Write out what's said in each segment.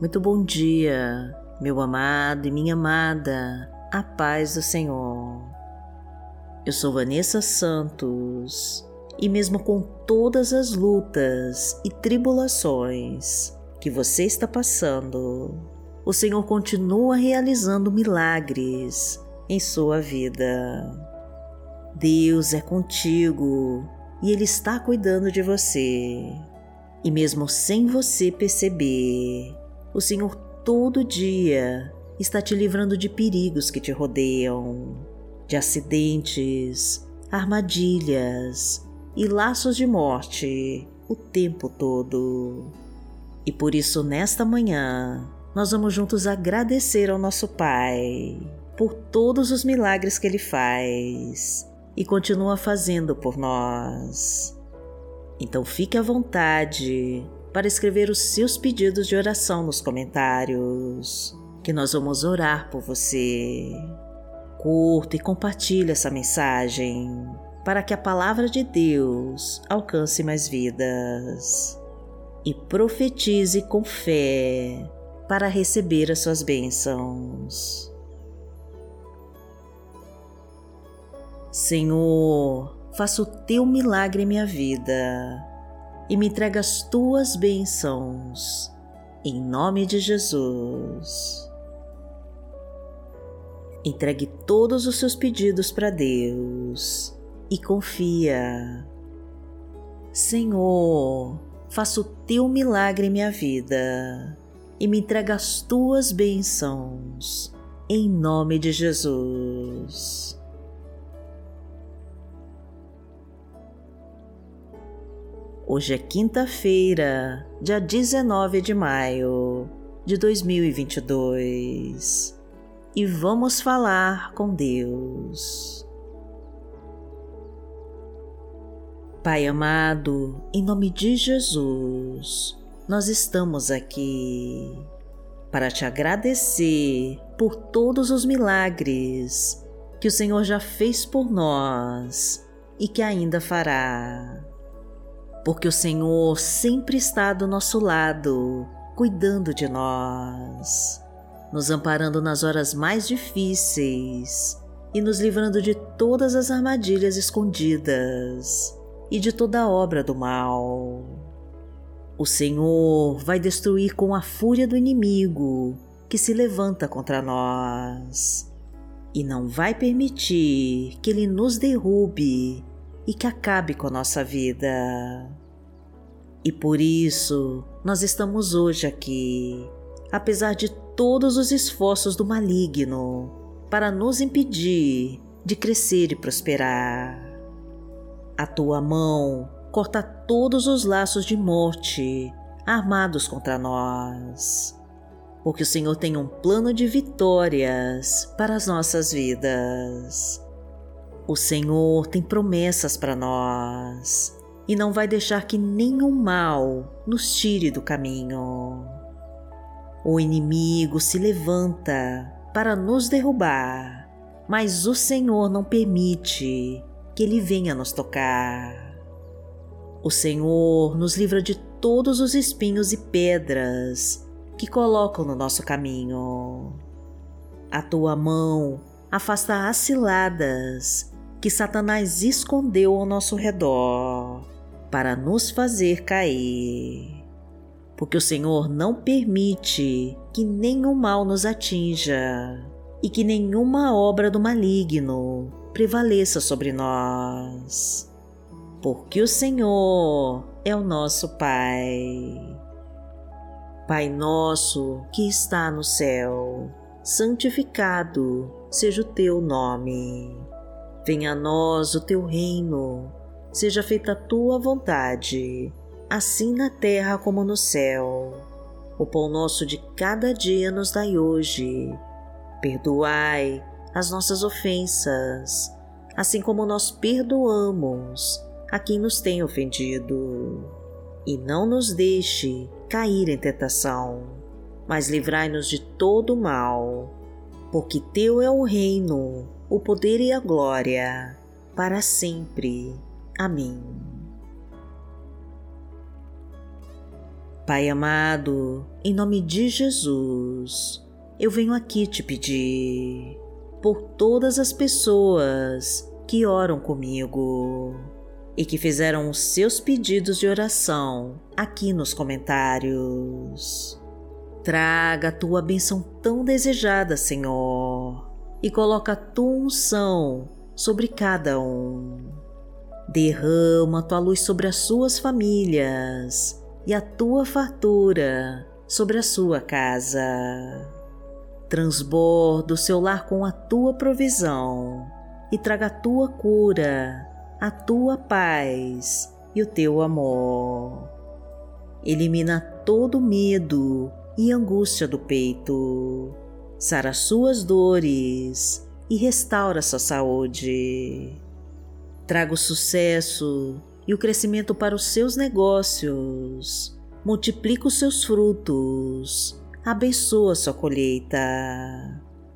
Muito bom dia, meu amado e minha amada, a paz do Senhor. Eu sou Vanessa Santos e, mesmo com todas as lutas e tribulações que você está passando, o Senhor continua realizando milagres em sua vida. Deus é contigo e Ele está cuidando de você. E mesmo sem você perceber, o Senhor todo dia está te livrando de perigos que te rodeiam, de acidentes, armadilhas e laços de morte o tempo todo. E por isso, nesta manhã, nós vamos juntos agradecer ao nosso Pai por todos os milagres que Ele faz e continua fazendo por nós. Então fique à vontade para escrever os seus pedidos de oração nos comentários, que nós vamos orar por você. Curta e compartilhe essa mensagem para que a palavra de Deus alcance mais vidas. E profetize com fé para receber as suas bênçãos. Senhor, faça o teu milagre em minha vida e me entrega as tuas bênçãos, em nome de Jesus. Entregue todos os seus pedidos para Deus e confia. Senhor, faça o teu milagre em minha vida e me entrega as tuas bênçãos, em nome de Jesus. Hoje é quinta-feira, dia 19 de maio de 2022 e vamos falar com Deus. Pai amado, em nome de Jesus, nós estamos aqui para te agradecer por todos os milagres que o Senhor já fez por nós e que ainda fará porque o Senhor sempre está do nosso lado, cuidando de nós, nos amparando nas horas mais difíceis e nos livrando de todas as armadilhas escondidas e de toda obra do mal. O Senhor vai destruir com a fúria do inimigo que se levanta contra nós e não vai permitir que ele nos derrube e que acabe com a nossa vida. E por isso nós estamos hoje aqui, apesar de todos os esforços do maligno para nos impedir de crescer e prosperar. A tua mão corta todos os laços de morte armados contra nós, porque o Senhor tem um plano de vitórias para as nossas vidas. O Senhor tem promessas para nós e não vai deixar que nenhum mal nos tire do caminho. O inimigo se levanta para nos derrubar, mas o Senhor não permite que ele venha nos tocar. O Senhor nos livra de todos os espinhos e pedras que colocam no nosso caminho. A tua mão afasta as ciladas que Satanás escondeu ao nosso redor para nos fazer cair. Porque o Senhor não permite que nenhum mal nos atinja e que nenhuma obra do maligno prevaleça sobre nós. Porque o Senhor é o nosso Pai. Pai nosso que está no céu, santificado seja o teu nome Venha a nós o teu reino, seja feita a tua vontade, assim na terra como no céu. O pão nosso de cada dia nos dai hoje. Perdoai as nossas ofensas, assim como nós perdoamos a quem nos tem ofendido. E não nos deixe cair em tentação, mas livrai-nos de todo mal, porque Teu é o reino, o poder e a glória, para sempre. Amém. Pai amado, em nome de Jesus, eu venho aqui te pedir por todas as pessoas que oram comigo e que fizeram os seus pedidos de oração aqui nos comentários. Traga a tua benção tão desejada, Senhor, e coloca a tua unção sobre cada um. Derrama a tua luz sobre as suas famílias e a tua fartura sobre a sua casa. Transborda o seu lar com a tua provisão e traga a tua cura, a tua paz e o teu amor. Elimina todo medo e angústia do peito, sara suas dores e restaura sua saúde. Traga o sucesso e o crescimento para os seus negócios. Multiplica os seus frutos, abençoa sua colheita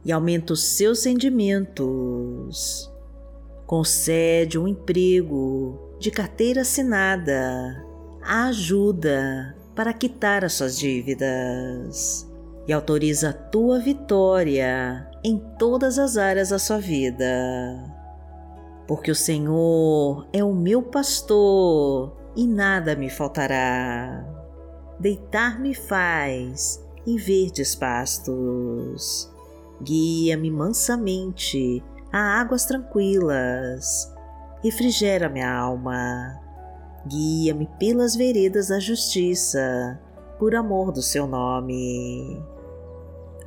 e aumenta os seus rendimentos. Concede um emprego de carteira assinada, ajuda para quitar as suas dívidas e autoriza a tua vitória em todas as áreas da sua vida porque o Senhor é o meu pastor e nada me faltará. Deitar-me faz em verdes pastos. Guia-me mansamente a águas tranquilas. Refrigera minha alma. Guia-me pelas veredas da justiça, por amor do seu nome.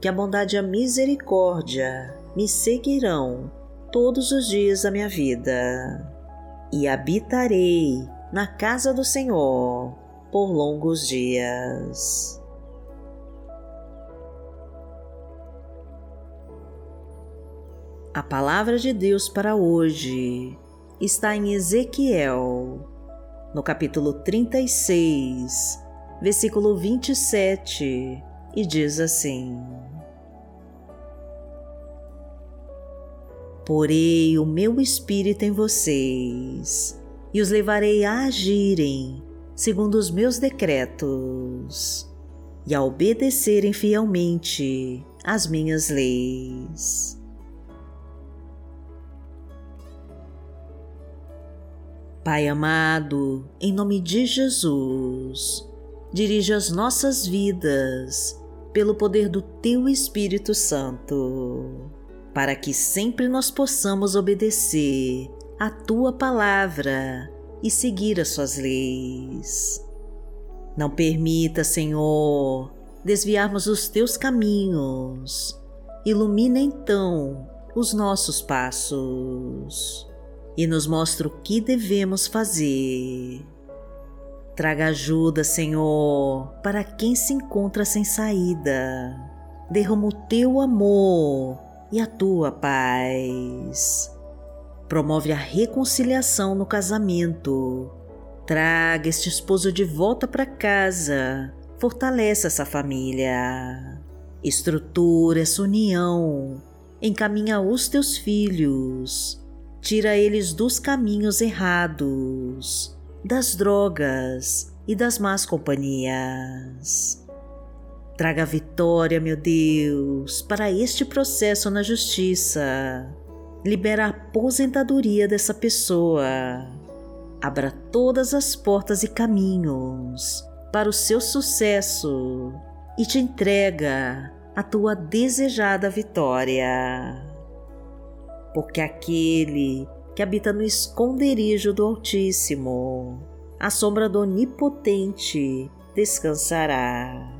que a bondade e a misericórdia me seguirão todos os dias da minha vida e habitarei na casa do Senhor por longos dias. A palavra de Deus para hoje está em Ezequiel, no capítulo 36, versículo 27, e diz assim: porei o meu espírito em vocês e os levarei a agirem segundo os meus decretos e a obedecerem fielmente as minhas leis. Pai amado, em nome de Jesus, dirige as nossas vidas pelo poder do Teu Espírito Santo para que sempre nós possamos obedecer a tua palavra e seguir as suas leis. Não permita, Senhor, desviarmos os teus caminhos. Ilumina então os nossos passos e nos mostra o que devemos fazer. Traga ajuda, Senhor, para quem se encontra sem saída. Derrama o teu amor e a tua paz. Promove a reconciliação no casamento. Traga este esposo de volta para casa. Fortalece essa família. Estrutura essa união. Encaminha os teus filhos. Tira eles dos caminhos errados, das drogas e das más companhias. Traga vitória, meu Deus, para este processo na justiça. Libera a aposentadoria dessa pessoa. Abra todas as portas e caminhos para o seu sucesso e te entrega a tua desejada vitória. Porque aquele que habita no esconderijo do Altíssimo, a sombra do Onipotente descansará.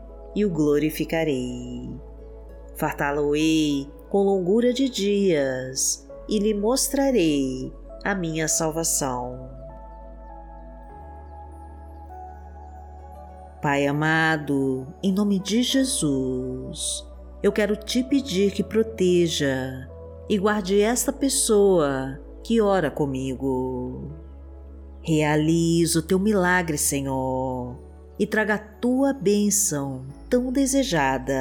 e o glorificarei. Fartá-lo-ei com longura de dias e lhe mostrarei a minha salvação. Pai amado, em nome de Jesus, eu quero te pedir que proteja e guarde esta pessoa que ora comigo. Realize o teu milagre, Senhor, e traga a tua bênção tão desejada.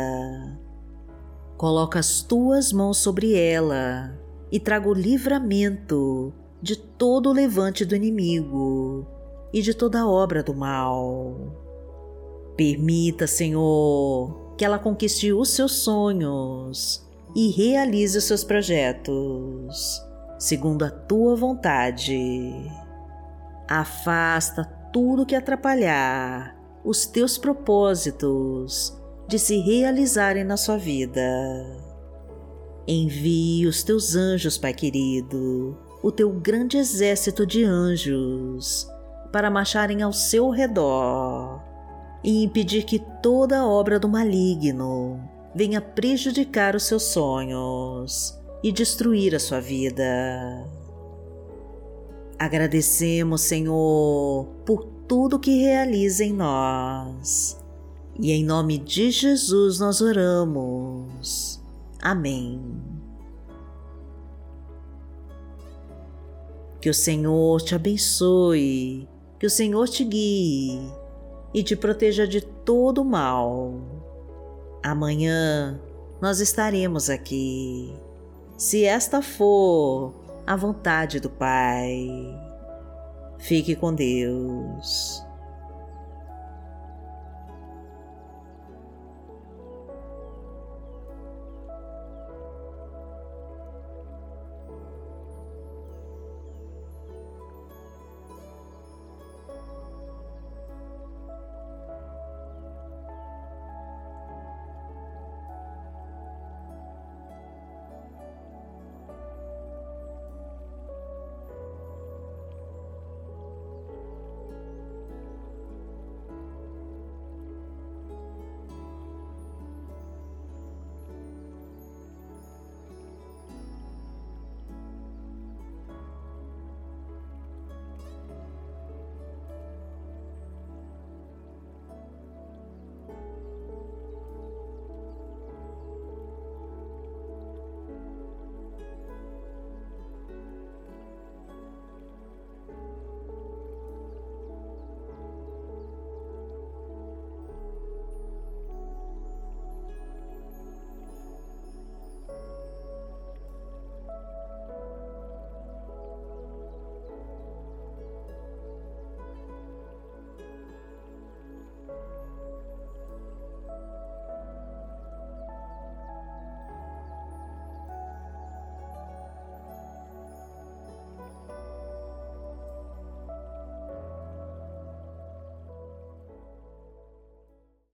Coloca as tuas mãos sobre ela e traga o livramento de todo o levante do inimigo e de toda obra do mal. Permita, Senhor, que ela conquiste os seus sonhos e realize os seus projetos segundo a tua vontade. Afasta tudo que atrapalhar os teus propósitos de se realizarem na sua vida. Envie os teus anjos, Pai querido, o teu grande exército de anjos, para marcharem ao seu redor e impedir que toda obra do maligno venha prejudicar os seus sonhos e destruir a sua vida. Agradecemos, Senhor, por tudo que realiza em nós. E em nome de Jesus nós oramos. Amém. Que o Senhor te abençoe, que o Senhor te guie e te proteja de todo mal. Amanhã nós estaremos aqui se esta for a vontade do Pai. Fique com Deus.